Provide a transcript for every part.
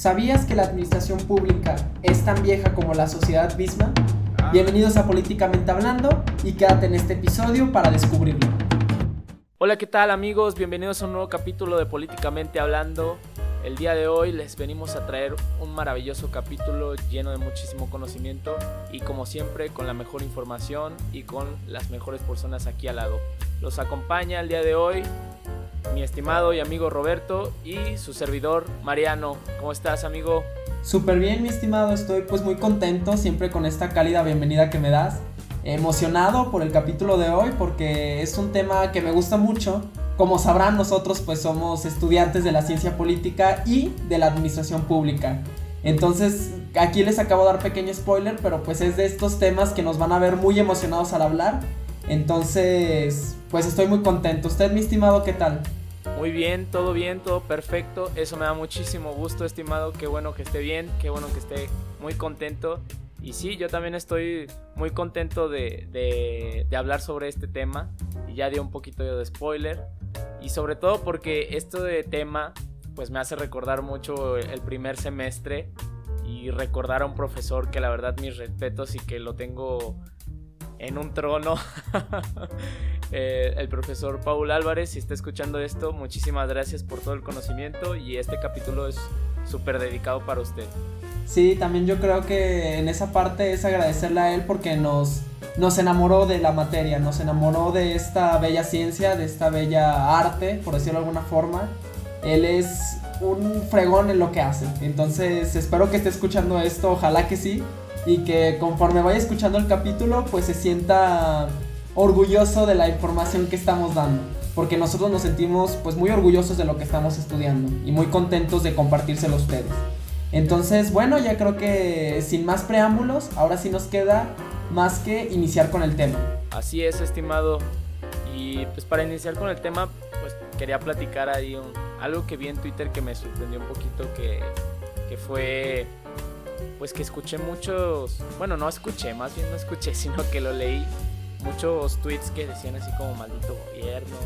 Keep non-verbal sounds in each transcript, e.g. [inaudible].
¿Sabías que la administración pública es tan vieja como la sociedad misma? Bienvenidos a Políticamente Hablando y quédate en este episodio para descubrirlo. Hola, ¿qué tal amigos? Bienvenidos a un nuevo capítulo de Políticamente Hablando. El día de hoy les venimos a traer un maravilloso capítulo lleno de muchísimo conocimiento y como siempre con la mejor información y con las mejores personas aquí al lado. Los acompaña el día de hoy mi estimado y amigo Roberto y su servidor Mariano. ¿Cómo estás, amigo? Súper bien, mi estimado. Estoy pues muy contento siempre con esta cálida bienvenida que me das. Emocionado por el capítulo de hoy porque es un tema que me gusta mucho. Como sabrán, nosotros pues somos estudiantes de la ciencia política y de la administración pública. Entonces, aquí les acabo de dar pequeño spoiler, pero pues es de estos temas que nos van a ver muy emocionados al hablar. Entonces, pues estoy muy contento. ¿Usted, mi estimado, qué tal? Muy bien, todo bien, todo perfecto. Eso me da muchísimo gusto, estimado. Qué bueno que esté bien, qué bueno que esté muy contento. Y sí, yo también estoy muy contento de, de, hablar sobre este tema. Y ya di un poquito de spoiler. Y sobre todo porque esto de tema, pues me hace recordar mucho el primer semestre. Y recordar a un profesor que la verdad mis respetos y que lo tengo en un trono. [laughs] Eh, el profesor Paul Álvarez, si está escuchando esto, muchísimas gracias por todo el conocimiento y este capítulo es súper dedicado para usted. Sí, también yo creo que en esa parte es agradecerle a él porque nos, nos enamoró de la materia, nos enamoró de esta bella ciencia, de esta bella arte, por decirlo de alguna forma. Él es un fregón en lo que hace. Entonces espero que esté escuchando esto, ojalá que sí y que conforme vaya escuchando el capítulo pues se sienta orgulloso de la información que estamos dando porque nosotros nos sentimos pues muy orgullosos de lo que estamos estudiando y muy contentos de compartírselo a ustedes. Entonces, bueno, ya creo que sin más preámbulos, ahora sí nos queda más que iniciar con el tema. Así es, estimado. Y pues para iniciar con el tema, pues quería platicar ahí algo que vi en Twitter que me sorprendió un poquito, que, que fue pues que escuché muchos, bueno, no escuché, más bien no escuché, [laughs] sino que lo leí, muchos tweets que decían así como maldito gobierno,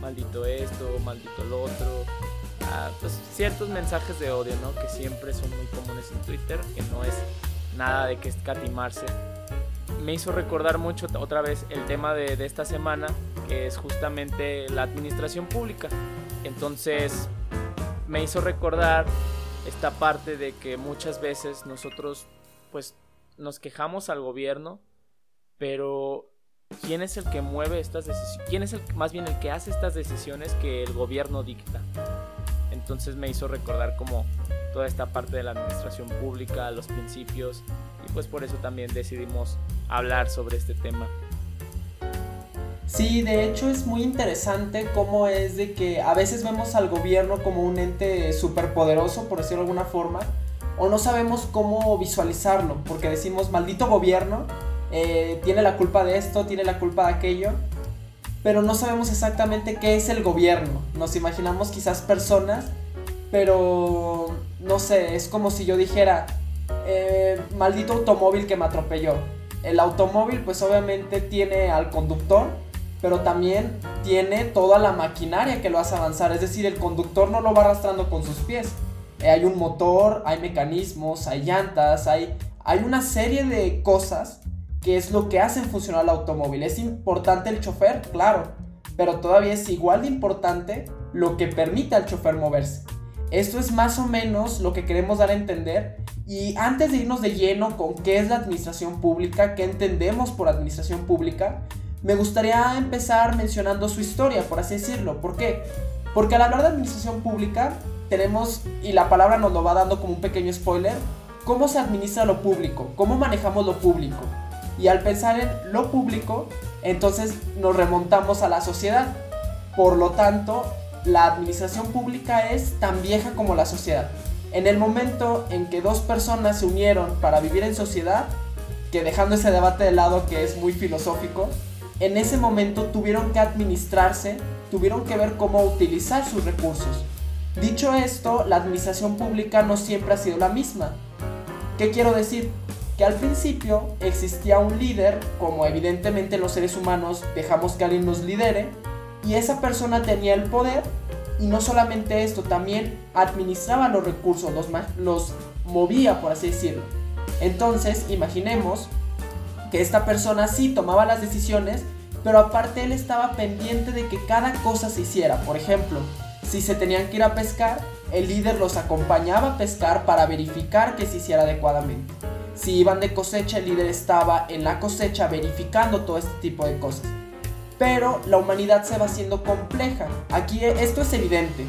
maldito esto, maldito lo otro. Ah, pues ciertos mensajes de odio, ¿no? Que siempre son muy comunes en Twitter, que no es nada de que escatimarse. Me hizo recordar mucho otra vez el tema de, de esta semana, que es justamente la administración pública. Entonces, me hizo recordar esta parte de que muchas veces nosotros pues nos quejamos al gobierno, pero ¿quién es el que mueve estas decisiones? ¿Quién es el, más bien el que hace estas decisiones que el gobierno dicta? Entonces me hizo recordar como toda esta parte de la administración pública, los principios, y pues por eso también decidimos hablar sobre este tema. Sí, de hecho es muy interesante cómo es de que a veces vemos al gobierno como un ente superpoderoso, por decirlo de alguna forma, o no sabemos cómo visualizarlo, porque decimos, maldito gobierno, eh, tiene la culpa de esto, tiene la culpa de aquello, pero no sabemos exactamente qué es el gobierno. Nos imaginamos quizás personas, pero no sé, es como si yo dijera, eh, maldito automóvil que me atropelló. El automóvil pues obviamente tiene al conductor, pero también tiene toda la maquinaria que lo hace avanzar. Es decir, el conductor no lo va arrastrando con sus pies. Eh, hay un motor, hay mecanismos, hay llantas, hay, hay una serie de cosas que es lo que hacen funcionar el automóvil. ¿Es importante el chofer? Claro, pero todavía es igual de importante lo que permite al chofer moverse. Esto es más o menos lo que queremos dar a entender. Y antes de irnos de lleno con qué es la administración pública, qué entendemos por administración pública, me gustaría empezar mencionando su historia, por así decirlo. ¿Por qué? Porque al hablar de administración pública, tenemos, y la palabra nos lo va dando como un pequeño spoiler, cómo se administra lo público, cómo manejamos lo público. Y al pensar en lo público, entonces nos remontamos a la sociedad. Por lo tanto, la administración pública es tan vieja como la sociedad. En el momento en que dos personas se unieron para vivir en sociedad, que dejando ese debate de lado que es muy filosófico, en ese momento tuvieron que administrarse, tuvieron que ver cómo utilizar sus recursos. Dicho esto, la administración pública no siempre ha sido la misma. ¿Qué quiero decir? Que al principio existía un líder, como evidentemente los seres humanos dejamos que alguien nos lidere, y esa persona tenía el poder y no solamente esto, también administraba los recursos, los, los movía, por así decirlo. Entonces, imaginemos que esta persona sí tomaba las decisiones, pero aparte él estaba pendiente de que cada cosa se hiciera. Por ejemplo, si se tenían que ir a pescar, el líder los acompañaba a pescar para verificar que se hiciera adecuadamente. Si iban de cosecha, el líder estaba en la cosecha verificando todo este tipo de cosas. Pero la humanidad se va haciendo compleja. Aquí esto es evidente.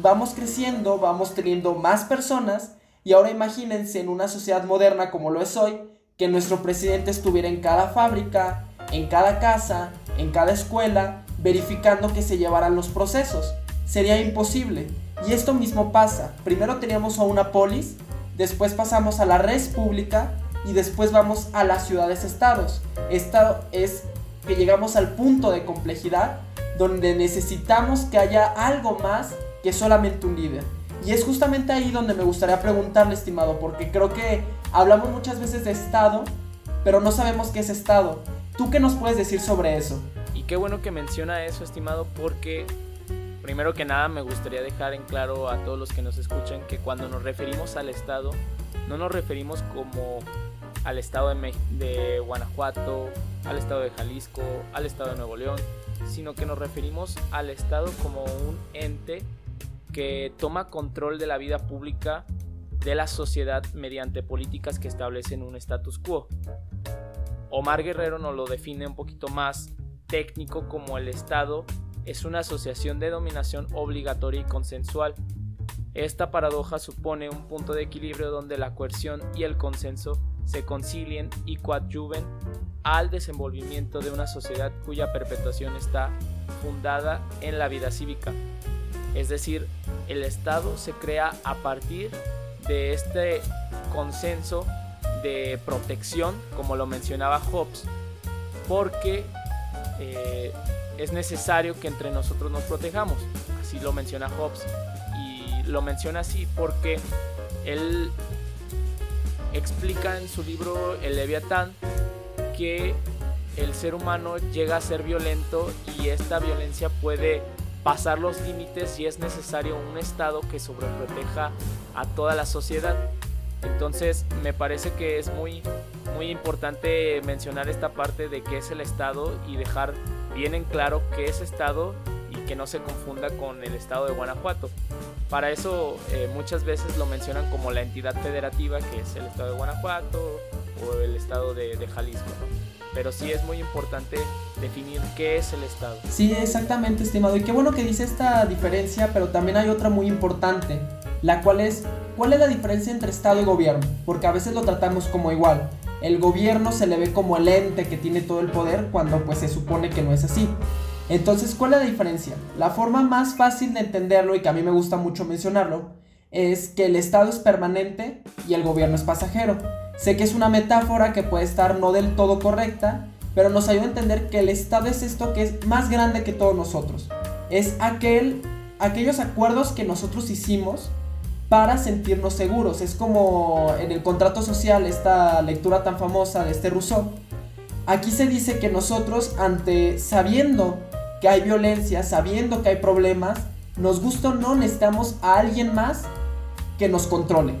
Vamos creciendo, vamos teniendo más personas y ahora imagínense en una sociedad moderna como lo es hoy, que nuestro presidente estuviera en cada fábrica, en cada casa, en cada escuela, verificando que se llevaran los procesos. Sería imposible. Y esto mismo pasa. Primero teníamos a una polis, después pasamos a la red pública y después vamos a las ciudades-estados. Esto es que llegamos al punto de complejidad donde necesitamos que haya algo más que solamente un líder. Y es justamente ahí donde me gustaría preguntarle, estimado, porque creo que hablamos muchas veces de Estado, pero no sabemos qué es Estado. ¿Tú qué nos puedes decir sobre eso? Y qué bueno que menciona eso, estimado, porque primero que nada me gustaría dejar en claro a todos los que nos escuchan que cuando nos referimos al Estado, no nos referimos como al Estado de, Guanajuato, al Estado de Jalisco, al Estado de Nuevo León, sino que nos referimos al Estado como un ente que toma control de la vida pública de la sociedad mediante políticas que establecen un status quo. Omar Guerrero nos lo define un poquito más técnico como el Estado es una asociación de dominación obligatoria y consensual. Esta paradoja supone un punto de equilibrio donde la coerción y el consenso se concilien y coadyuven al desenvolvimiento de una sociedad cuya perpetuación está fundada en la vida cívica. Es decir, el Estado se crea a partir de este consenso de protección, como lo mencionaba Hobbes, porque eh, es necesario que entre nosotros nos protejamos. Así lo menciona Hobbes. Y lo menciona así porque él explica en su libro El Leviatán que el ser humano llega a ser violento y esta violencia puede pasar los límites y es necesario un Estado que sobreproteja a toda la sociedad. Entonces me parece que es muy, muy importante mencionar esta parte de qué es el Estado y dejar bien en claro qué es Estado y que no se confunda con el Estado de Guanajuato. Para eso eh, muchas veces lo mencionan como la entidad federativa que es el Estado de Guanajuato o el Estado de, Jalisco. Pero sí es muy importante definir qué es el Estado. Sí, exactamente, estimado. Y qué bueno que dice esta diferencia, pero también hay otra muy importante, la cual es, ¿cuál es la diferencia entre Estado y gobierno? Porque a veces lo tratamos como igual. El gobierno se le ve como el ente que tiene todo el poder cuando pues se supone que no es así. Entonces, ¿cuál es la diferencia? La forma más fácil de entenderlo y que a mí me gusta mucho mencionarlo es que el Estado es permanente y el gobierno es pasajero. Sé que es una metáfora que puede estar no del todo correcta, pero nos ayuda a entender que el Estado es esto que es más grande que todos nosotros. Es aquel, aquellos acuerdos que nosotros hicimos para sentirnos seguros. Es como en el contrato social, esta lectura tan famosa de este Rousseau. Aquí se dice que nosotros, ante sabiendo que hay violencia, sabiendo que hay problemas, nos gusta o no, necesitamos a alguien más que nos controle.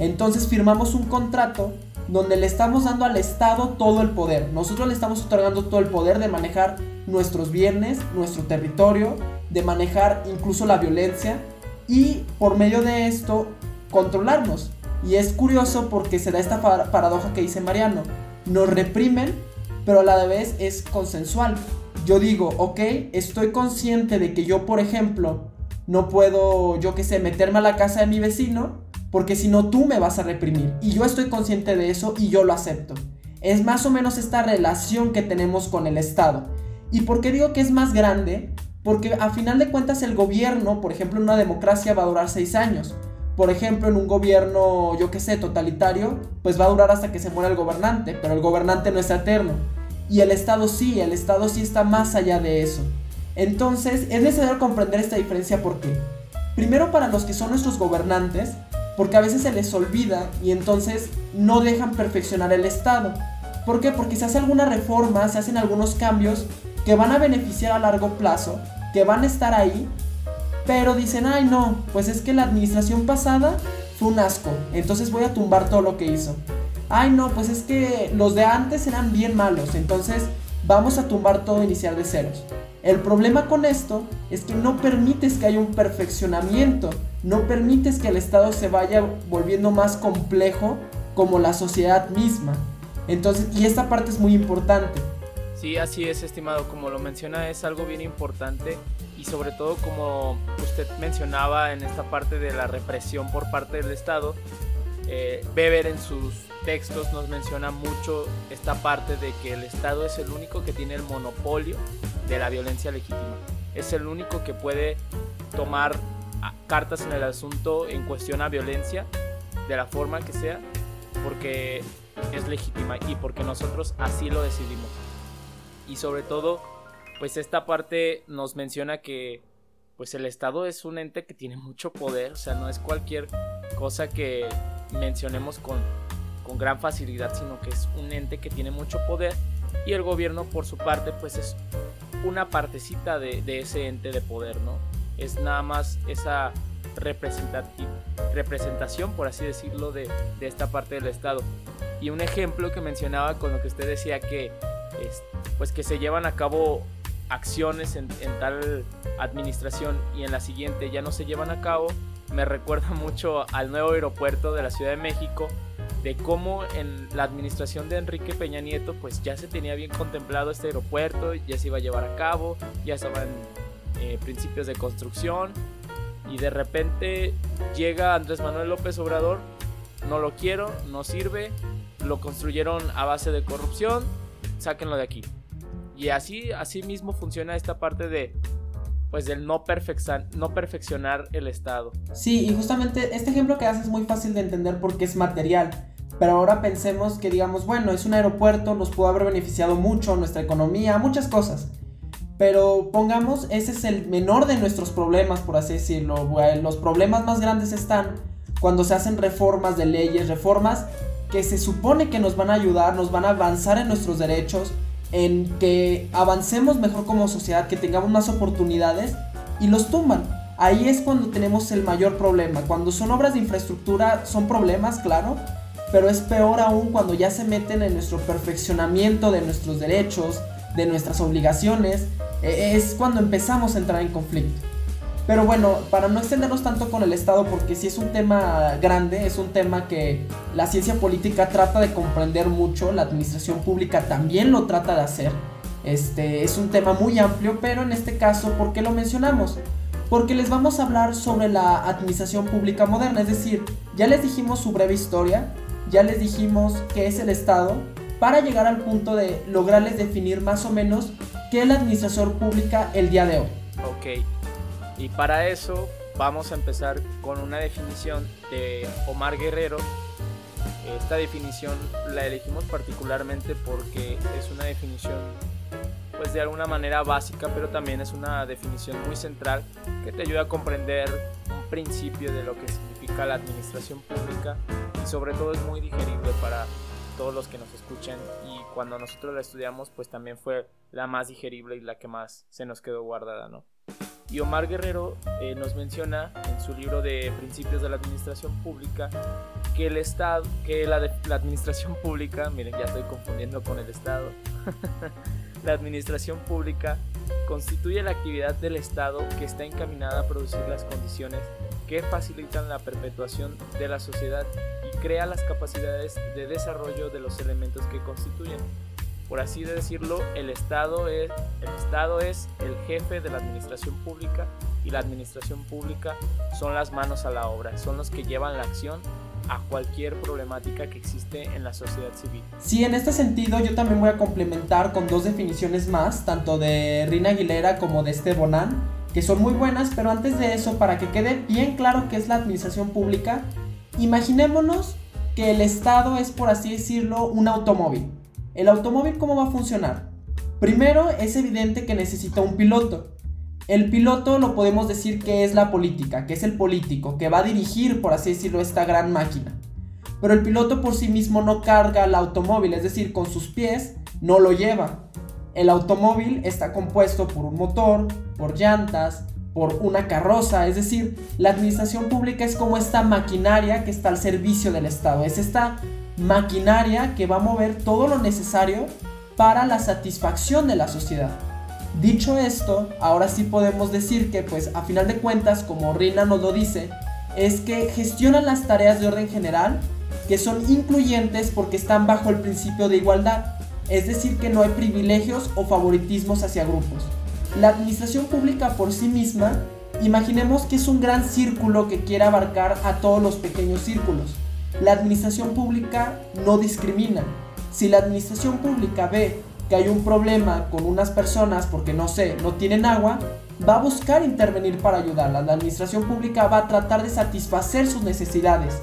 Entonces firmamos un contrato donde le estamos dando al Estado todo el poder. Nosotros le estamos otorgando todo el poder de manejar nuestros bienes, nuestro territorio, de manejar incluso la violencia y por medio de esto controlarnos. Y es curioso porque se da esta paradoja que dice Mariano. Nos reprimen, pero a la vez es consensual. Yo digo, ok, estoy consciente de que yo, por ejemplo, no puedo, yo qué sé, meterme a la casa de mi vecino, porque si no tú me vas a reprimir. Y yo estoy consciente de eso y yo lo acepto. Es más o menos esta relación que tenemos con el Estado. ¿Y por qué digo que es más grande? Porque a final de cuentas el gobierno, por ejemplo, en una democracia va a durar seis años. Por ejemplo, en un gobierno, yo qué sé, totalitario, pues va a durar hasta que se muera el gobernante, pero el gobernante no es eterno. Y el Estado sí, el Estado sí está más allá de eso. Entonces, es necesario comprender esta diferencia porque, primero para los que son nuestros gobernantes, porque a veces se les olvida y entonces no dejan perfeccionar el Estado. ¿Por qué? Porque se hace alguna reforma, se hacen algunos cambios que van a beneficiar a largo plazo, que van a estar ahí, pero dicen, ay no, pues es que la administración pasada fue un asco, entonces voy a tumbar todo lo que hizo. Ay no, pues es que los de antes eran bien malos, entonces vamos a tumbar todo e iniciar de ceros. El problema con esto es que no permites que haya un perfeccionamiento, no permites que el Estado se vaya volviendo más complejo como la sociedad misma. Entonces, y esta parte es muy importante. Sí, así es, estimado. Como lo menciona, es algo bien importante y sobre todo como usted mencionaba en esta parte de la represión por parte del Estado, eh, Weber en sus textos nos menciona mucho esta parte de que el Estado es el único que tiene el monopolio de la violencia legítima. Es el único que puede tomar cartas en el asunto en cuestión a violencia, de la forma que sea, porque es legítima y porque nosotros así lo decidimos. Y sobre todo, pues esta parte nos menciona que pues el Estado es un ente que tiene mucho poder, o sea, no es cualquier cosa que mencionemos con, con gran facilidad, sino que es un ente que tiene mucho poder y el gobierno por su parte pues es una partecita de, ese ente de poder, ¿no? Es nada más esa representación, por así decirlo, de, de, esta parte del Estado. Y un ejemplo que mencionaba con lo que usted decía que, pues que se llevan a cabo acciones en, tal administración y en la siguiente ya no se llevan a cabo, me [laughs] recuerda mucho al nuevo aeropuerto de la Ciudad de México, de cómo en la administración de Enrique Peña Nieto pues ya se tenía bien contemplado este aeropuerto, ya se iba a llevar a cabo, ya estaban eh, principios de construcción y de repente llega Andrés Manuel López Obrador, no lo quiero, no sirve, lo construyeron a base de corrupción, sáquenlo de aquí. Y así, así mismo funciona esta parte de pues del no, no perfeccionar el Estado. Sí, y justamente este ejemplo que haces es muy fácil de entender porque es material. Pero ahora pensemos que digamos, bueno, es un aeropuerto, nos pudo haber beneficiado mucho, nuestra economía, muchas cosas. Pero pongamos, ese es el menor de nuestros problemas, por así decirlo. Los problemas más grandes están cuando se hacen reformas de leyes, reformas que se supone que nos van a ayudar, nos van a avanzar en nuestros derechos, en que avancemos mejor como sociedad, que tengamos más oportunidades y los tumban. Ahí es cuando tenemos el mayor problema. Cuando son obras de infraestructura son problemas, claro, pero es peor aún cuando ya se meten en nuestro perfeccionamiento de nuestros derechos, de nuestras obligaciones, e, es cuando empezamos a entrar en conflicto. Pero bueno, para no extendernos tanto con el Estado, porque si es un tema grande, es un tema que la ciencia política trata de comprender mucho, la administración pública también lo trata de hacer. Este es un tema muy amplio, pero en este caso, ¿por qué lo mencionamos? Porque les vamos a hablar sobre la administración pública moderna, es decir, ya les dijimos su breve historia, ya les dijimos qué es el Estado, para llegar al punto de lograrles definir más o menos qué es la administración pública el día de hoy. Ok, y para eso vamos a empezar con una definición de Omar Guerrero. Esta definición la elegimos particularmente porque es una definición pues de alguna manera básica, pero también es una definición muy central que te ayuda a comprender un principio de lo que significa la administración pública y sobre todo es muy digerible para todos los que nos escuchen y cuando nosotros la estudiamos pues también fue la más digerible y la que más se nos quedó guardada, ¿no? Y Omar Guerrero eh, nos menciona en su libro de Principios de la Administración Pública que el Estado, que la, la administración pública, miren ya estoy confundiendo con el Estado, [laughs] la administración pública constituye la actividad del Estado que está encaminada a producir las condiciones que facilitan la perpetuación de la sociedad y crea las capacidades de desarrollo de los elementos que constituyen. Por así decirlo, el Estado es el, Estado es el jefe de la administración pública y la administración pública son las manos a la obra, son los que llevan la acción a cualquier problemática que existe en la sociedad civil. Sí, en este sentido yo también voy a complementar con dos definiciones más, tanto de Rina Aguilera como de Este Bonan que son muy buenas, pero antes de eso, para que quede bien claro qué es la administración pública, imaginémonos que el Estado es, por así decirlo, un automóvil. ¿El automóvil cómo va a funcionar? Primero, es evidente que necesita un piloto. El piloto lo podemos decir que es la política, que es el político, que va a dirigir, por así decirlo, esta gran máquina. Pero el piloto por sí mismo no carga el automóvil, es decir, con sus pies no lo lleva. El automóvil está compuesto por un motor, por llantas, por una carroza, es decir, la administración pública es como esta maquinaria que está al servicio del Estado, es esta maquinaria que va a mover todo lo necesario para la satisfacción de la sociedad. Dicho esto, ahora sí podemos decir que pues a final de cuentas, como Rina nos lo dice, es que gestionan las tareas de orden general que son incluyentes porque están bajo el principio de igualdad, es decir, que no hay privilegios o favoritismos hacia grupos. La administración pública por sí misma, imaginemos que es un gran círculo que quiere abarcar a todos los pequeños círculos. La administración pública no discrimina. Si la administración pública ve que hay un problema con unas personas porque no sé, no tienen agua, va a buscar intervenir para ayudarlas. La administración pública va a tratar de satisfacer sus necesidades.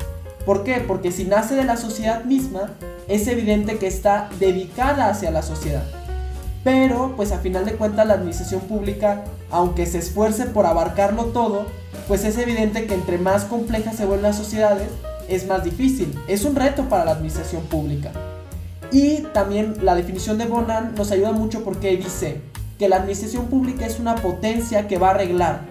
¿Por qué? Porque si nace de la sociedad misma, es evidente que está dedicada hacia la sociedad. Pero, pues a final de cuentas la administración pública, aunque se esfuerce por abarcarlo todo, pues es evidente que entre más complejas se vuelven las sociedades, es más difícil. Es un reto para la administración pública. Y también la definición de Bonan nos ayuda mucho porque dice que la administración pública es una potencia que va a arreglar,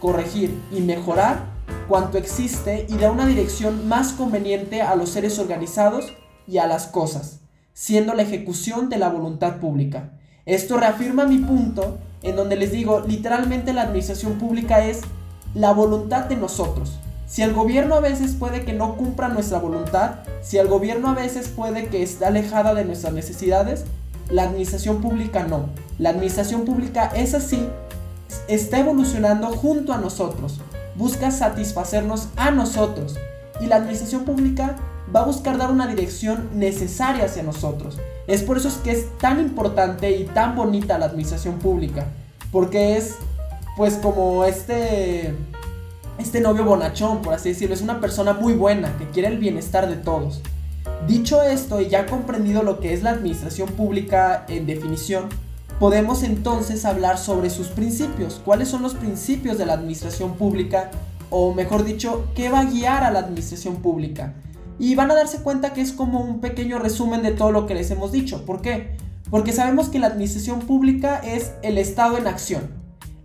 corregir y mejorar cuanto existe y da una dirección más conveniente a los seres organizados y a las cosas, siendo la ejecución de la voluntad pública. Esto reafirma mi punto en donde les digo, literalmente la administración pública es la voluntad de nosotros. Si el gobierno a veces puede que no cumpla nuestra voluntad, si el gobierno a veces puede que esté alejada de nuestras necesidades, la administración pública no. La administración pública es así, está evolucionando junto a nosotros, busca satisfacernos a nosotros y la administración pública va a buscar dar una dirección necesaria hacia nosotros. Es por eso es que es tan importante y tan bonita la administración pública, porque es pues como este este novio bonachón, por así decirlo, es una persona muy buena que quiere el bienestar de todos. Dicho esto y ya comprendido lo que es la administración pública en definición, podemos entonces hablar sobre sus principios. ¿Cuáles son los principios de la administración pública? O mejor dicho, ¿qué va a guiar a la administración pública? Y van a darse cuenta que es como un pequeño resumen de todo lo que les hemos dicho. ¿Por qué? Porque sabemos que la administración pública es el Estado en acción.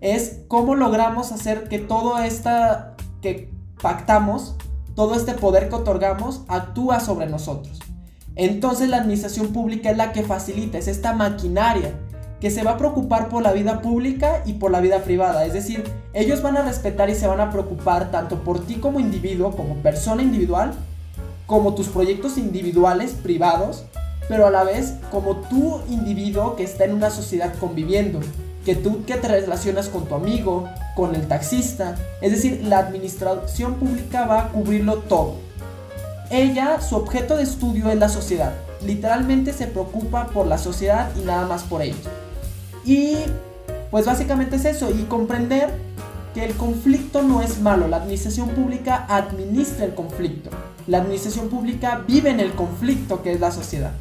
Es cómo logramos hacer que todo esta que pactamos, todo este poder que otorgamos, actúa sobre nosotros. Entonces la administración pública es la que facilita, es esta maquinaria que se va a preocupar por la vida pública y por la vida privada. Es decir, ellos van a respetar y se van a preocupar tanto por ti como individuo, como persona individual, como tus proyectos individuales, privados, pero a la vez como tu individuo que está en una sociedad conviviendo, que tú que te relacionas con tu amigo, con el taxista, es decir, la administración pública va a cubrirlo todo. Ella, su objeto de estudio es la sociedad. Literalmente se preocupa por la sociedad y nada más por ellos. Y pues básicamente es eso, y comprender que el conflicto no es malo, la administración pública administra el conflicto, la administración pública vive en el conflicto que es la sociedad.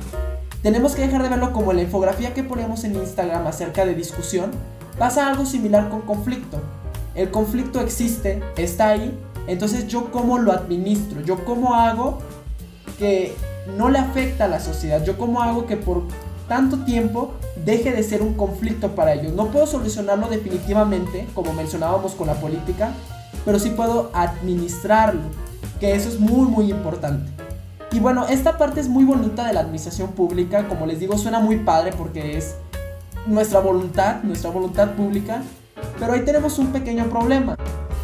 Tenemos que dejar de verlo como la infografía que ponemos en Instagram acerca de discusión, pasa algo similar con conflicto. El conflicto existe, está ahí, entonces yo cómo lo administro, yo cómo hago que no le afecta a la sociedad, yo cómo hago que por tanto tiempo deje de ser un conflicto para ellos. No puedo solucionarlo definitivamente, como mencionábamos con la política, pero sí puedo administrarlo, que eso es muy muy importante. Y bueno, esta parte es muy bonita de la administración pública, como les digo, suena muy padre porque es nuestra voluntad, nuestra voluntad pública, pero ahí tenemos un pequeño problema.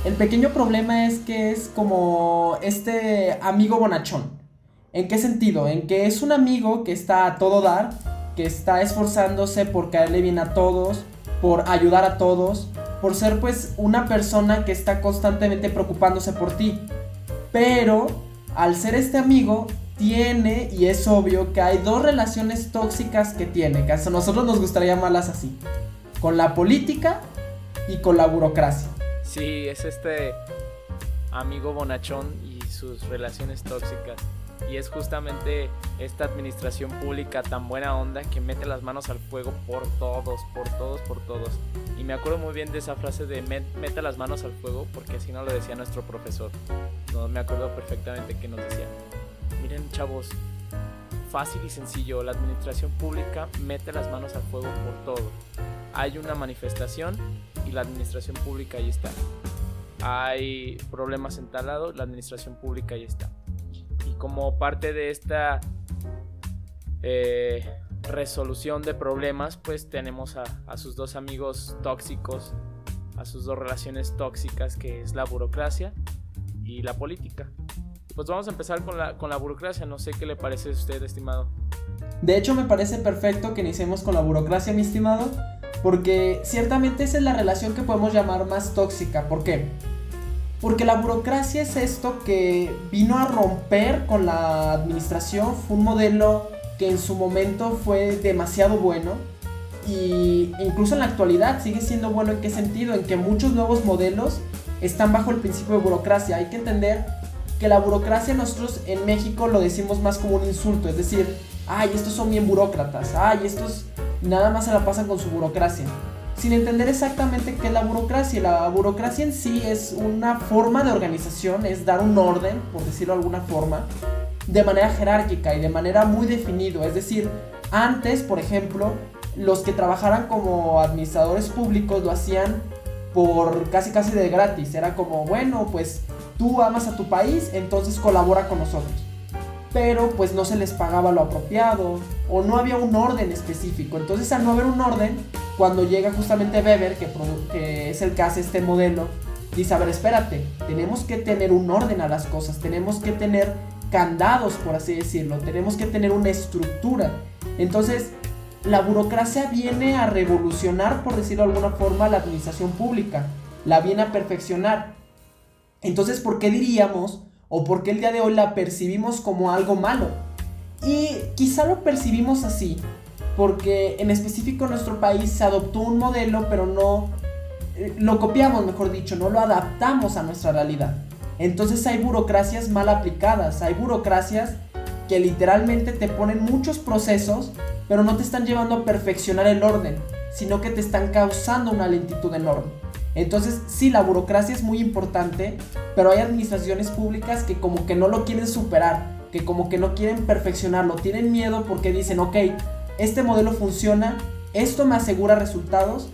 El pequeño problema es que es como este amigo bonachón. ¿En qué sentido? En que es un amigo que está a todo dar, que está esforzándose por caerle bien a todos, por ayudar a todos, por ser pues una persona que está constantemente preocupándose por ti. Pero al ser este amigo, tiene, y es obvio, que hay dos relaciones tóxicas que tiene, que a nosotros nos gustaría llamarlas así, con la política y con la burocracia. Sí, es este amigo bonachón y sus relaciones tóxicas y es justamente esta administración pública tan buena onda que mete las manos al fuego por todos, por todos, por todos. Y me acuerdo muy bien de esa frase de mete las manos al fuego porque así no lo decía nuestro profesor. No me acuerdo perfectamente que nos decía. Miren chavos, fácil y sencillo, la administración pública mete las manos al fuego por todo. Hay una manifestación, y la administración pública ahí está. Hay problemas en tal la administración pública ahí está. Y como parte de esta eh, resolución de problemas, pues tenemos a, sus dos amigos tóxicos, a sus dos relaciones tóxicas, que es la burocracia y la política. Pues vamos a empezar con la, con la burocracia, no sé qué le parece a usted, estimado. De hecho, me parece perfecto que iniciemos con la burocracia, mi estimado, porque ciertamente esa es la relación que podemos llamar más tóxica. ¿Por qué? Porque la burocracia es esto que vino a romper con la administración, fue un modelo que en su momento fue demasiado bueno y incluso en la actualidad sigue siendo bueno en qué sentido, en que muchos nuevos modelos están bajo el principio de burocracia. Hay que entender que la burocracia nosotros en México lo decimos más como un insulto, es decir, ay, estos son bien burócratas, ay, estos nada más se la pasan con su burocracia. Sin entender exactamente qué es la burocracia. La burocracia en sí es una forma de organización, es dar un orden, por decirlo de alguna forma, de manera jerárquica y de manera muy definido. Es decir, antes, por ejemplo, los que trabajaran como administradores públicos lo hacían por casi casi de gratis. Era como, bueno, pues tú amas a tu país, entonces colabora con nosotros. Pero pues no se les pagaba lo apropiado o no había un orden específico. Entonces al no haber un orden, cuando llega justamente Weber, que, que es el que hace este modelo, dice, a ver, espérate, tenemos que tener un orden a las cosas, tenemos que tener candados, por así decirlo, tenemos que tener una estructura. Entonces, la burocracia viene a revolucionar, por decirlo de alguna forma, la administración pública, la viene a perfeccionar. Entonces, ¿por qué diríamos o por qué el día de hoy la percibimos como algo malo? Y quizá lo percibimos así, porque en específico en nuestro país se adoptó un modelo, pero no eh, lo copiamos, mejor dicho, no lo adaptamos a nuestra realidad. Entonces hay burocracias mal aplicadas, hay burocracias que literalmente te ponen muchos procesos, pero no te están llevando a perfeccionar el orden, sino que te están causando una lentitud enorme. Entonces, sí, la burocracia es muy importante, pero hay administraciones públicas que como que no lo quieren superar, que como que no quieren perfeccionarlo, tienen miedo porque dicen, ok, este modelo funciona, esto me asegura resultados,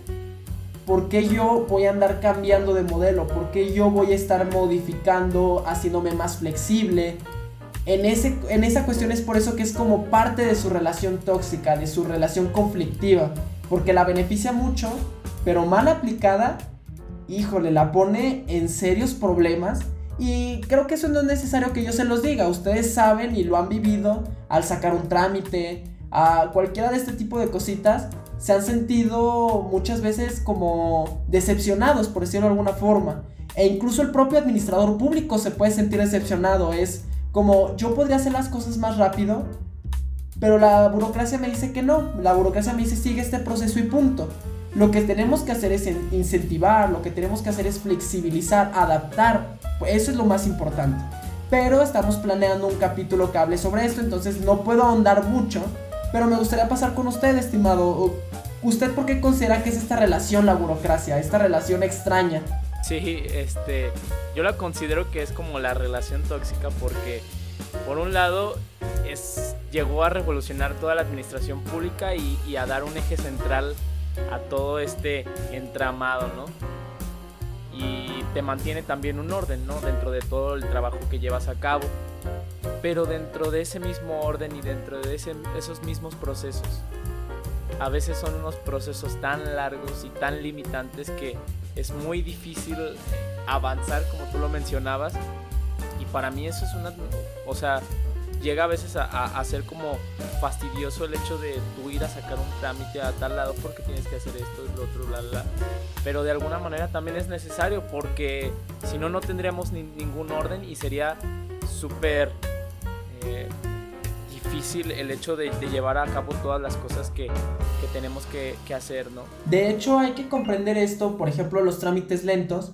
¿por qué yo voy a andar cambiando de modelo? ¿Por qué yo voy a estar modificando, haciéndome más flexible? En, ese, en esa cuestión es por eso que es como parte de su relación tóxica, de su relación conflictiva, porque la beneficia mucho, pero mal aplicada híjole, la pone en serios problemas. Y creo que eso no es necesario que yo se los diga. Ustedes saben y lo han vivido al sacar un trámite, a cualquiera de este tipo de cositas. Se han sentido muchas veces como decepcionados, por decirlo de alguna forma. E incluso el propio administrador público se puede sentir decepcionado. Es como yo podría hacer las cosas más rápido, pero la burocracia me dice que no. La burocracia me dice sigue este proceso y punto. Lo que tenemos que hacer es incentivar, lo que tenemos que hacer es flexibilizar, adaptar. Eso es lo más importante. Pero estamos planeando un capítulo que hable sobre esto, entonces no puedo ahondar mucho. Pero me gustaría pasar con usted, estimado. ¿Usted por qué considera que es esta relación la burocracia, esta relación extraña? Sí, este, yo la considero que es como la relación tóxica porque, por un lado, es, llegó a revolucionar toda la administración pública y, y a dar un eje central a todo este entramado, ¿no? Y te mantiene también un orden, ¿no? Dentro de todo el trabajo que llevas a cabo. Pero dentro de ese mismo orden y dentro de esos mismos procesos, a veces son unos procesos tan largos y tan limitantes que es muy difícil avanzar como tú lo mencionabas. Y para mí eso es una... O sea, llega a veces a, ser como fastidioso el hecho de tú ir a sacar un trámite a tal lado porque tienes que hacer esto y lo otro, bla, bla. Pero de alguna manera también es necesario porque si no, no tendríamos ningún orden y sería súper eh, difícil el hecho de, llevar a cabo todas las cosas que, que tenemos que, que hacer, ¿no? De hecho, hay que comprender esto, por ejemplo, los trámites lentos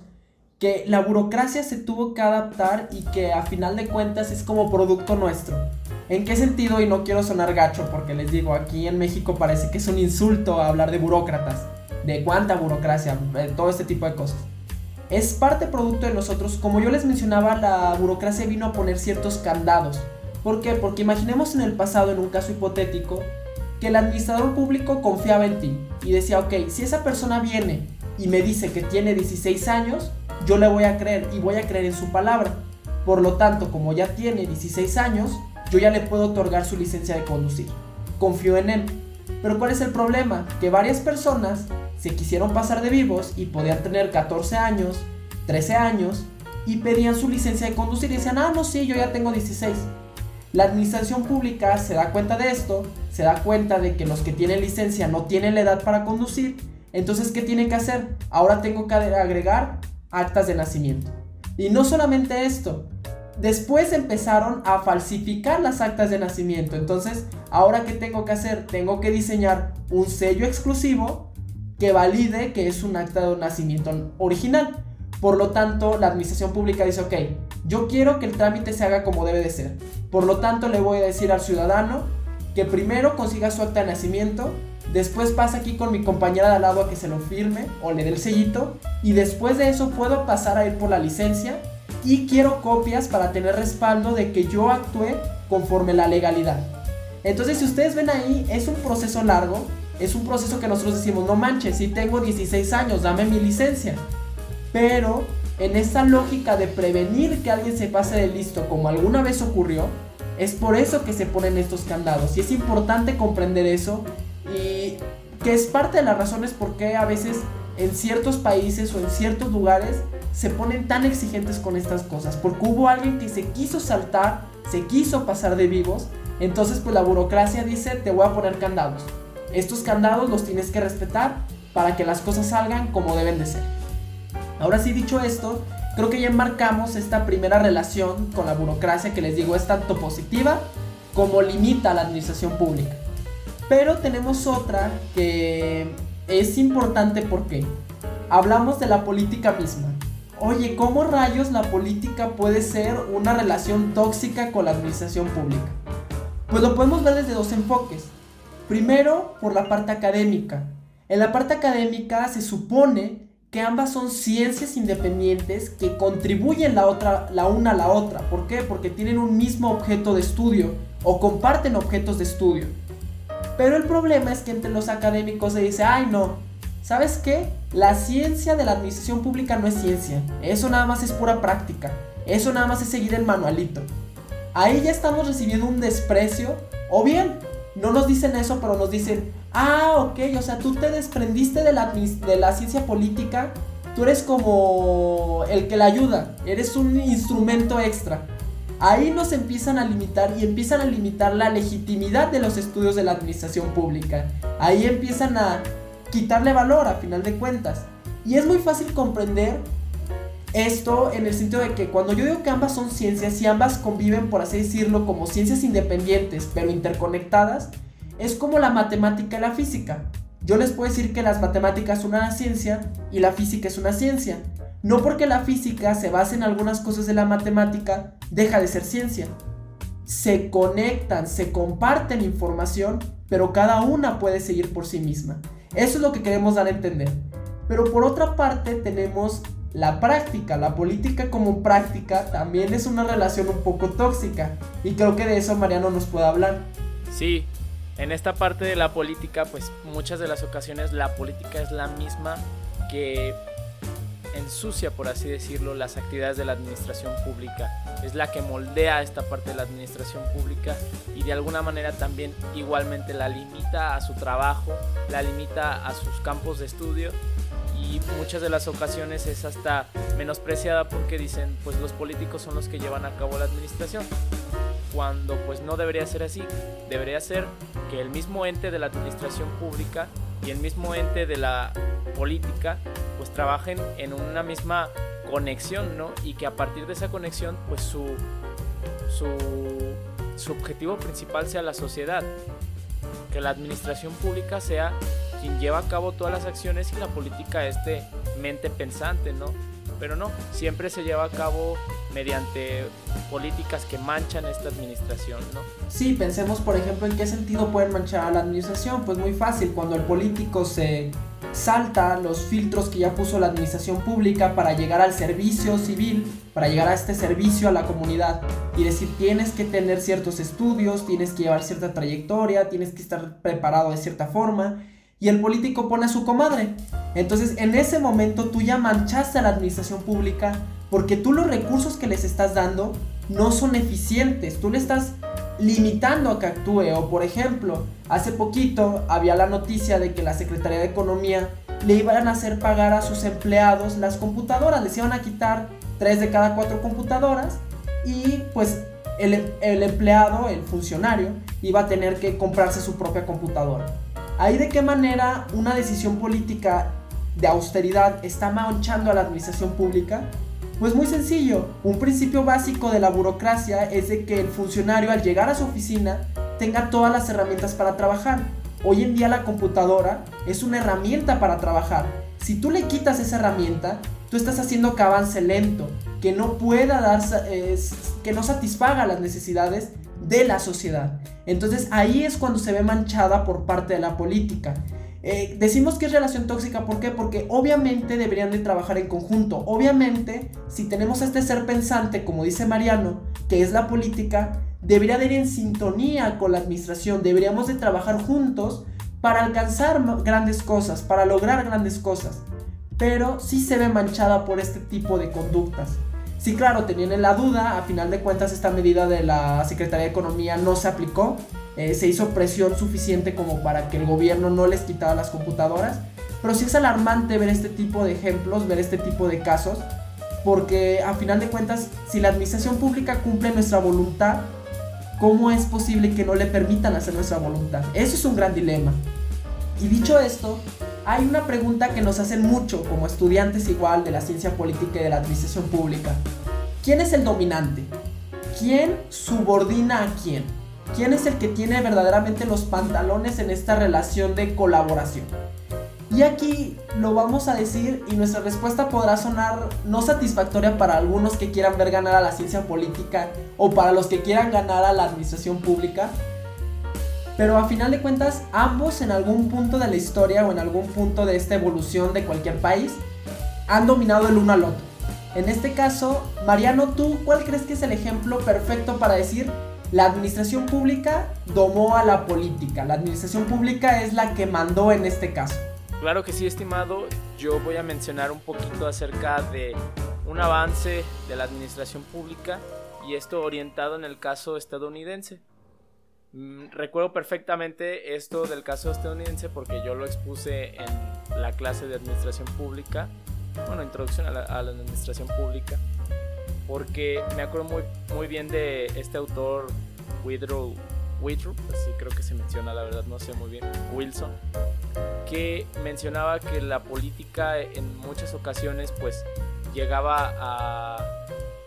que la burocracia se tuvo que adaptar y que a final de cuentas es como producto nuestro. ¿En qué sentido? Y no quiero sonar gacho porque les digo, aquí en México parece que es un insulto hablar de burócratas, de cuánta burocracia, todo este tipo de cosas. Es parte producto de nosotros, como yo les mencionaba, la burocracia vino a poner ciertos candados. ¿Por qué? Porque imaginemos en el pasado, en un caso hipotético, que el administrador público confiaba en ti y decía, ok, si esa persona viene y me dice que tiene 16 años, yo le voy a creer y voy a creer en su palabra. Por lo tanto, como ya tiene 16 años, yo ya le puedo otorgar su licencia de conducir. Confío en él. Pero ¿cuál es el problema? Que varias personas se quisieron pasar de vivos y podían tener 14 años, 13 años y pedían su licencia de conducir y decían, ah, no, sí, yo ya tengo 16. La administración pública se da cuenta de esto, se da cuenta de que los que tienen licencia no tienen la edad para conducir, entonces ¿qué tienen que hacer? Ahora tengo que agregar actas de nacimiento. Y no solamente esto, después empezaron a falsificar las actas de nacimiento, entonces ahora ¿qué tengo que hacer? Tengo que diseñar un sello exclusivo que valide que es un acta de nacimiento original. Por lo tanto, la administración pública dice, ok, yo quiero que el trámite se haga como debe de ser. Por lo tanto, le voy a decir al ciudadano que primero consiga su acta de nacimiento, después pasa aquí con mi compañera de al lado a que se lo firme o le dé el sellito, y después de eso puedo pasar a ir por la licencia y quiero copias para tener respaldo de que yo actué conforme la legalidad. Entonces, si ustedes ven ahí, es un proceso largo, es un proceso que nosotros decimos, no manches, si tengo 16 años, dame mi licencia. Pero en esta lógica de prevenir que alguien se pase de listo como alguna vez ocurrió, es por eso que se ponen estos candados. Y es importante comprender eso y que es parte de las razones por qué a veces en ciertos países o en ciertos lugares se ponen tan exigentes con estas cosas. Porque hubo alguien que se quiso saltar, se quiso pasar de vivos. Entonces pues la burocracia dice te voy a poner candados. Estos candados los tienes que respetar para que las cosas salgan como deben de ser. Ahora sí dicho esto, creo que ya enmarcamos esta primera relación con la burocracia que les digo es tanto positiva como limita a la administración pública. Pero tenemos otra que es importante porque hablamos de la política misma. Oye, ¿cómo rayos la política puede ser una relación tóxica con la administración pública? Pues lo podemos ver desde dos enfoques. Primero, por la parte académica. En la parte académica se supone que ambas son ciencias independientes que contribuyen la, la una a la otra. ¿Por qué? Porque tienen un mismo objeto de estudio o comparten objetos de estudio. Pero el problema es que entre los académicos se dice, ay no, ¿sabes qué? La ciencia de la administración pública no es ciencia, eso nada más es pura práctica, eso nada más es seguir el manualito. Ahí ya estamos recibiendo un desprecio, o bien, no nos dicen eso, pero nos dicen, ah, ok, o sea, tú te desprendiste de la, de la ciencia política, tú eres como el que la ayuda, eres un instrumento extra. Ahí nos empiezan a limitar y empiezan a limitar la legitimidad de los estudios de la administración pública. Ahí empiezan a quitarle valor a final de cuentas. Y es muy fácil comprender esto en el sentido de que cuando yo digo que ambas son ciencias y ambas conviven, por así decirlo, como ciencias independientes pero interconectadas, es como la matemática y la física. Yo les puedo decir que las matemáticas son una ciencia y la física es una ciencia. No porque la física se base en algunas cosas de la matemática, deja de ser ciencia. Se conectan, se comparten información, pero cada una puede seguir por sí misma. Eso es lo que queremos dar a entender. Pero por otra parte tenemos la práctica, la política como práctica también es una relación un poco tóxica y creo que de eso Mariano nos puede hablar. Sí, en esta parte de la política, pues muchas de las ocasiones la política es la misma que ensucia, por así decirlo, las actividades de la administración pública. Es la que moldea esta parte de la administración pública y de alguna manera también igualmente la limita a su trabajo, la limita a sus campos de estudio y muchas de las ocasiones es hasta menospreciada porque dicen pues los políticos son los que llevan a cabo la administración cuando pues no debería ser así. Debería ser que el mismo ente de la administración pública y el mismo ente de la política pues trabajen en una misma conexión, ¿no? Y que a partir de esa conexión pues su, su, su objetivo principal sea la sociedad. Que la administración pública sea quien lleva a cabo todas las acciones y la política este mente pensante, ¿no? Pero no, siempre se lleva a cabo mediante políticas que manchan esta administración, ¿no? Sí, pensemos por ejemplo en qué sentido pueden manchar a la administración. Pues muy fácil, cuando el político se salta los filtros que ya puso la administración pública para llegar al servicio civil, para llegar a este servicio a la comunidad. Y decir, tienes que tener ciertos estudios, tienes que llevar cierta trayectoria, tienes que estar preparado de cierta forma. Y el político pone a su comadre. Entonces en ese momento tú ya manchaste a la administración pública porque tú los recursos que les estás dando no son eficientes, tú le estás limitando a que actúe. O por ejemplo, hace poquito había la noticia de que la Secretaría de Economía le iban a hacer pagar a sus empleados las computadoras, les iban a quitar tres de cada cuatro computadoras y pues el, el empleado, el funcionario, iba a tener que comprarse su propia computadora. Ahí de qué manera una decisión política de austeridad está manchando a la administración pública? Pues muy sencillo, un principio básico de la burocracia es de que el funcionario al llegar a su oficina tenga todas las herramientas para trabajar. Hoy en día la computadora es una herramienta para trabajar. Si tú le quitas esa herramienta, tú estás haciendo que avance lento, que no pueda dar, que no satisfaga las necesidades de la sociedad. Entonces ahí es cuando se ve manchada por parte de la política. Eh, decimos que es relación tóxica, ¿por qué? Porque obviamente deberían de trabajar en conjunto. Obviamente, si tenemos este ser pensante, como dice Mariano, que es la política, debería de ir en sintonía con la administración. Deberíamos de trabajar juntos para alcanzar grandes cosas, para lograr grandes cosas. Pero sí se ve manchada por este tipo de conductas. Sí, claro, tenían la duda, a final de cuentas esta medida de la Secretaría de Economía no se aplicó, eh, se hizo presión suficiente como para que el gobierno no les quitara las computadoras, pero sí es alarmante ver este tipo de ejemplos, ver este tipo de casos, porque a final de cuentas, si la administración pública cumple nuestra voluntad, ¿cómo es posible que no le permitan hacer nuestra voluntad? Eso es un gran dilema. Y dicho esto, hay una pregunta que nos hacen mucho como estudiantes igual de la ciencia política y de la administración pública. ¿Quién es el dominante? ¿Quién subordina a quién? ¿Quién es el que tiene verdaderamente los pantalones en esta relación de colaboración? Y aquí lo vamos a decir y nuestra respuesta podrá sonar no satisfactoria para algunos que quieran ver ganar a la ciencia política o para los que quieran ganar a la administración pública, pero a final de cuentas, ambos en algún punto de la historia o en algún punto de esta evolución de cualquier país han dominado el uno al otro. En este caso, Mariano, ¿tú cuál crees que es el ejemplo perfecto para decir la administración pública domó a la política? La administración pública es la que mandó en este caso. Claro que sí, estimado. Yo voy a mencionar un poquito acerca de un avance de la administración pública y esto orientado en el caso estadounidense. Mm, recuerdo perfectamente esto del caso estadounidense porque yo lo expuse en la clase de administración pública, bueno, introducción a la, administración pública, porque me acuerdo muy, muy bien de este autor, Woodrow, así creo que se menciona, la verdad no sé muy bien, Wilson, que mencionaba que la política en muchas ocasiones pues llegaba a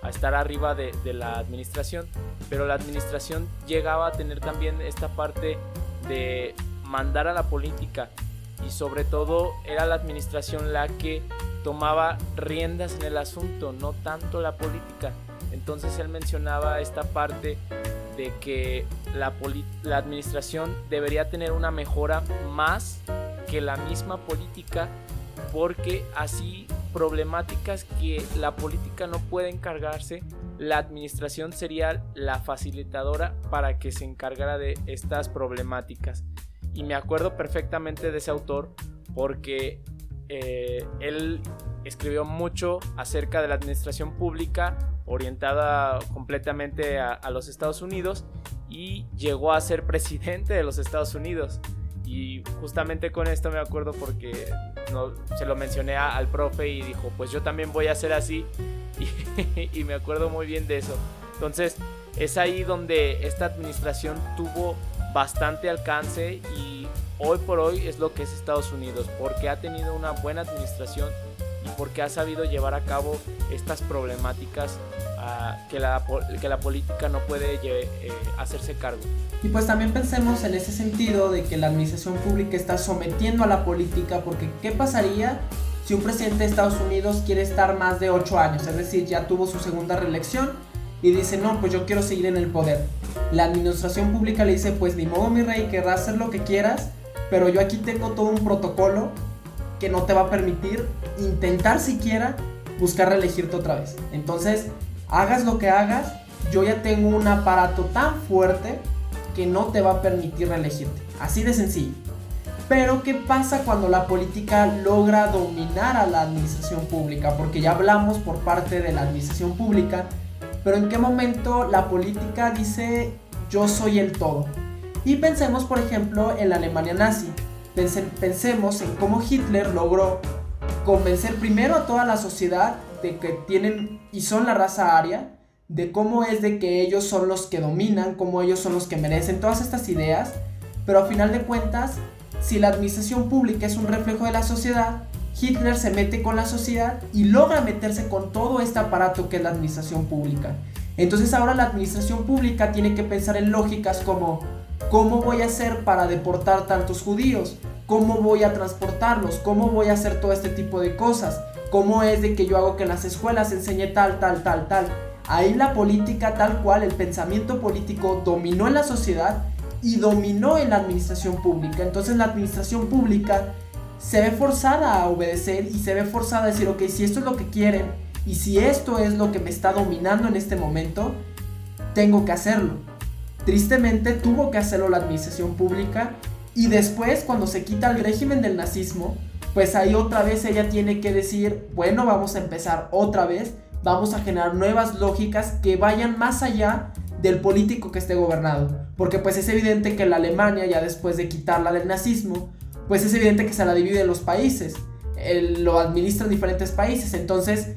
a estar arriba de, la administración, pero la administración llegaba a tener también esta parte de mandar a la política y sobre todo era la administración la que tomaba riendas en el asunto, no tanto la política. Entonces él mencionaba esta parte de que la, la administración debería tener una mejora más que la misma política porque así problemáticas que la política no puede encargarse, la administración sería la facilitadora para que se encargara de estas problemáticas. Y me acuerdo perfectamente de ese autor porque eh, él escribió mucho acerca de la administración pública orientada completamente a, a los Estados Unidos y llegó a ser presidente de los Estados Unidos. Y justamente con esto me acuerdo porque se lo mencioné al profe y dijo, pues yo también voy a hacer así. [laughs] Y me acuerdo muy bien de eso. Entonces es ahí donde esta administración tuvo bastante alcance y hoy por hoy es lo que es Estados Unidos, porque ha tenido una buena administración y porque ha sabido llevar a cabo estas problemáticas que, la, que la política no puede eh, hacerse cargo. Y pues también pensemos en ese sentido de que la administración pública está sometiendo a la política, porque ¿qué pasaría si un presidente de Estados Unidos quiere estar más de 8 años? Es decir, ya tuvo su segunda reelección y dice, no, pues yo quiero seguir en el poder. La administración pública le dice, pues ni modo mi rey, querrás hacer lo que quieras, pero yo aquí tengo todo un protocolo que no te va a permitir intentar siquiera buscar reelegirte otra vez. Entonces, hagas lo que hagas, yo ya tengo un aparato tan fuerte que no te va a permitir reelegirte. Así de sencillo. Pero ¿qué pasa cuando la política logra dominar a la administración pública? Porque ya hablamos por parte de la administración pública, pero ¿en qué momento la política dice yo soy el todo? Y pensemos, por ejemplo, en la Alemania nazi. Pensemos en cómo Hitler logró convencer primero a toda la sociedad de que tienen y son la raza aria, de cómo es de que ellos son los que dominan, cómo ellos son los que merecen, todas estas ideas, pero a final de cuentas, si la administración pública es un reflejo de la sociedad, Hitler se mete con la sociedad y logra meterse con todo este aparato que es la administración pública. Entonces ahora la administración pública tiene que pensar en lógicas como ¿cómo voy a hacer para deportar tantos judíos? ¿Cómo voy a transportarlos? ¿Cómo voy a hacer todo este tipo de cosas? ¿Cómo es de que yo hago que en las escuelas se enseñe tal, tal, tal, tal? Ahí la política tal cual, el pensamiento político dominó en la sociedad y dominó en la administración pública. Entonces la administración pública se ve forzada a obedecer y se ve forzada a decir, ok, si esto es lo que quieren y si esto es lo que me está dominando en este momento, tengo que hacerlo. Tristemente tuvo que hacerlo la administración pública y después cuando se quita el régimen del nazismo, pues ahí otra vez ella tiene que decir, bueno, vamos a empezar otra vez, vamos a generar nuevas lógicas que vayan más allá del político que esté gobernado. Porque pues es evidente que la Alemania, ya después de quitarla del nazismo, pues es evidente que se la divide en los países. lo administran diferentes países. Entonces,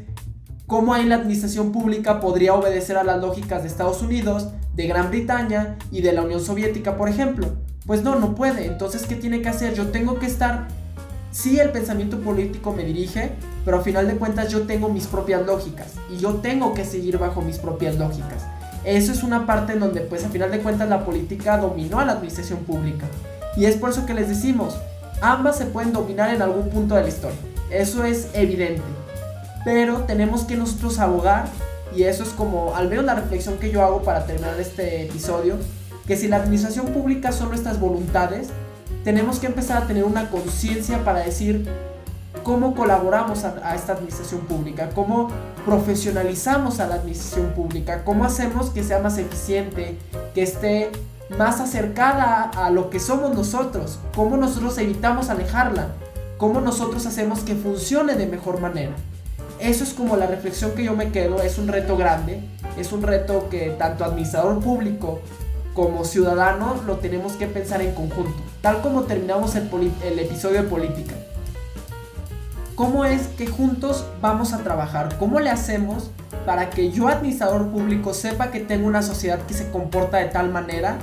¿cómo ahí la administración pública podría obedecer a las lógicas de Estados Unidos, de Gran Bretaña y de la Unión Soviética, por ejemplo? Pues no, no puede. Entonces, ¿qué tiene que hacer? Yo tengo que estar sí el pensamiento político me dirige, pero a final de cuentas yo tengo mis propias lógicas y yo tengo que seguir bajo mis propias lógicas. Eso es una parte en donde pues a final de cuentas la política dominó a la administración pública. Y es por eso que les decimos, ambas se pueden dominar en algún punto de la historia. Eso es evidente. Pero tenemos que nosotros abogar, y eso es como al menos la reflexión que yo hago para terminar este episodio, que si la administración pública son nuestras voluntades, tenemos que empezar a tener una conciencia para decir cómo colaboramos a, esta administración pública, cómo profesionalizamos a la administración pública, cómo hacemos que sea más eficiente, que esté más acercada a, lo que somos nosotros, cómo nosotros evitamos alejarla, cómo nosotros hacemos que funcione de mejor manera. Eso es como la reflexión que yo me quedo, es un reto grande, es un reto que tanto administrador público como ciudadanos lo tenemos que pensar en conjunto, tal como terminamos el, episodio de política. ¿Cómo es que juntos vamos a trabajar? ¿Cómo le hacemos para que yo, administrador público, sepa que tengo una sociedad que se comporta de tal manera?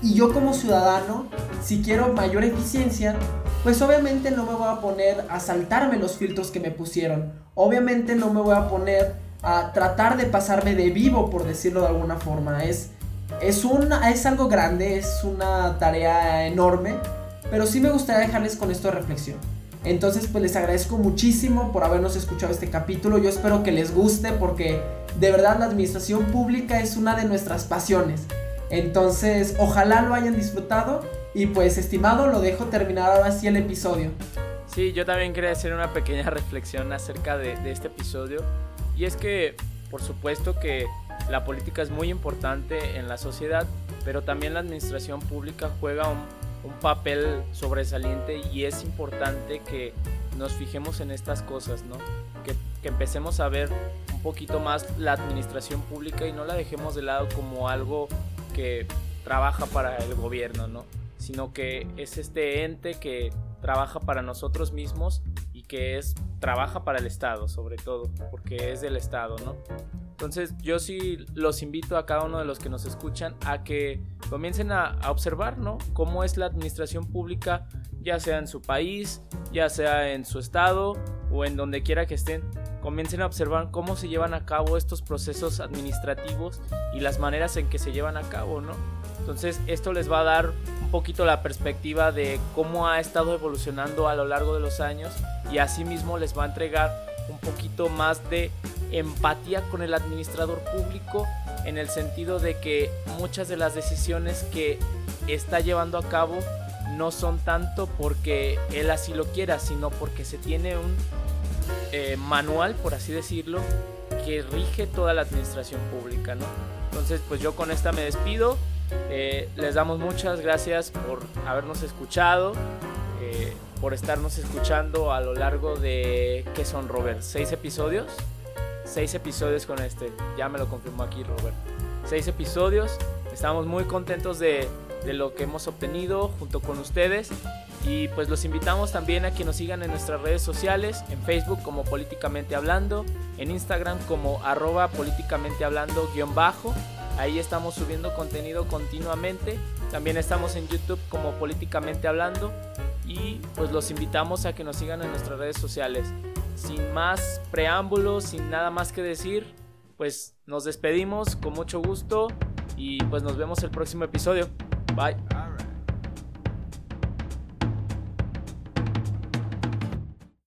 Y yo como ciudadano, si quiero mayor eficiencia, pues obviamente no me voy a poner a saltarme los filtros que me pusieron. Obviamente no me voy a poner a tratar de pasarme de vivo, por decirlo de alguna forma. Es es, es algo grande, es una tarea enorme, pero sí me gustaría dejarles con esto de reflexión. Entonces, pues les agradezco muchísimo por habernos escuchado este capítulo. Yo espero que les guste porque de verdad la administración pública es una de nuestras pasiones. Entonces, ojalá lo hayan disfrutado y pues estimado, lo dejo terminar ahora sí el episodio. Sí, yo también quería hacer una pequeña [laughs] reflexión acerca de este episodio. Y es que, por supuesto que la política es muy importante en la sociedad, pero también la administración pública juega un, papel sobresaliente y es importante que nos fijemos en estas cosas, ¿no? Que, que, empecemos a ver un poquito más la administración pública y no la dejemos de lado como algo que trabaja para el gobierno, ¿no? Sino que es este ente que trabaja para nosotros mismos y que es trabaja para el Estado, sobre todo, porque es del Estado, ¿no? Entonces yo sí los invito a cada uno de los que nos escuchan a que comiencen a, observar, ¿no? Cómo es la administración pública, ya sea en su país, ya sea en su estado o en donde quiera que estén. Comiencen a observar cómo se llevan a cabo estos procesos administrativos y las maneras en que se llevan a cabo, ¿no? Entonces esto les va a dar un poquito la perspectiva de cómo ha estado evolucionando a lo largo de los años y asimismo les va a entregar un poquito más de empatía con el administrador público en el sentido de que muchas de las decisiones que está llevando a cabo no son tanto porque él así lo quiera, sino porque se tiene un eh, manual, por así decirlo, que rige toda la administración pública, ¿no? Entonces, pues yo con esta me despido. Eh, les damos muchas gracias por habernos escuchado. eh, por estarnos escuchando a lo largo de, ¿qué son Robert? ¿Seis episodios? Seis episodios con este, ya me lo confirmó aquí Robert. Seis episodios, estamos muy contentos de, de lo que hemos obtenido junto con ustedes y pues los invitamos también a que nos sigan en nuestras redes sociales, en Facebook como Políticamente Hablando, en Instagram como arroba políticamente hablando guion bajo. Ahí estamos subiendo contenido continuamente. También estamos en YouTube como Políticamente Hablando. Y pues los invitamos a que nos sigan en nuestras redes sociales. Sin más preámbulos, sin nada más que decir, pues nos despedimos con mucho gusto y pues nos vemos el próximo episodio. Bye.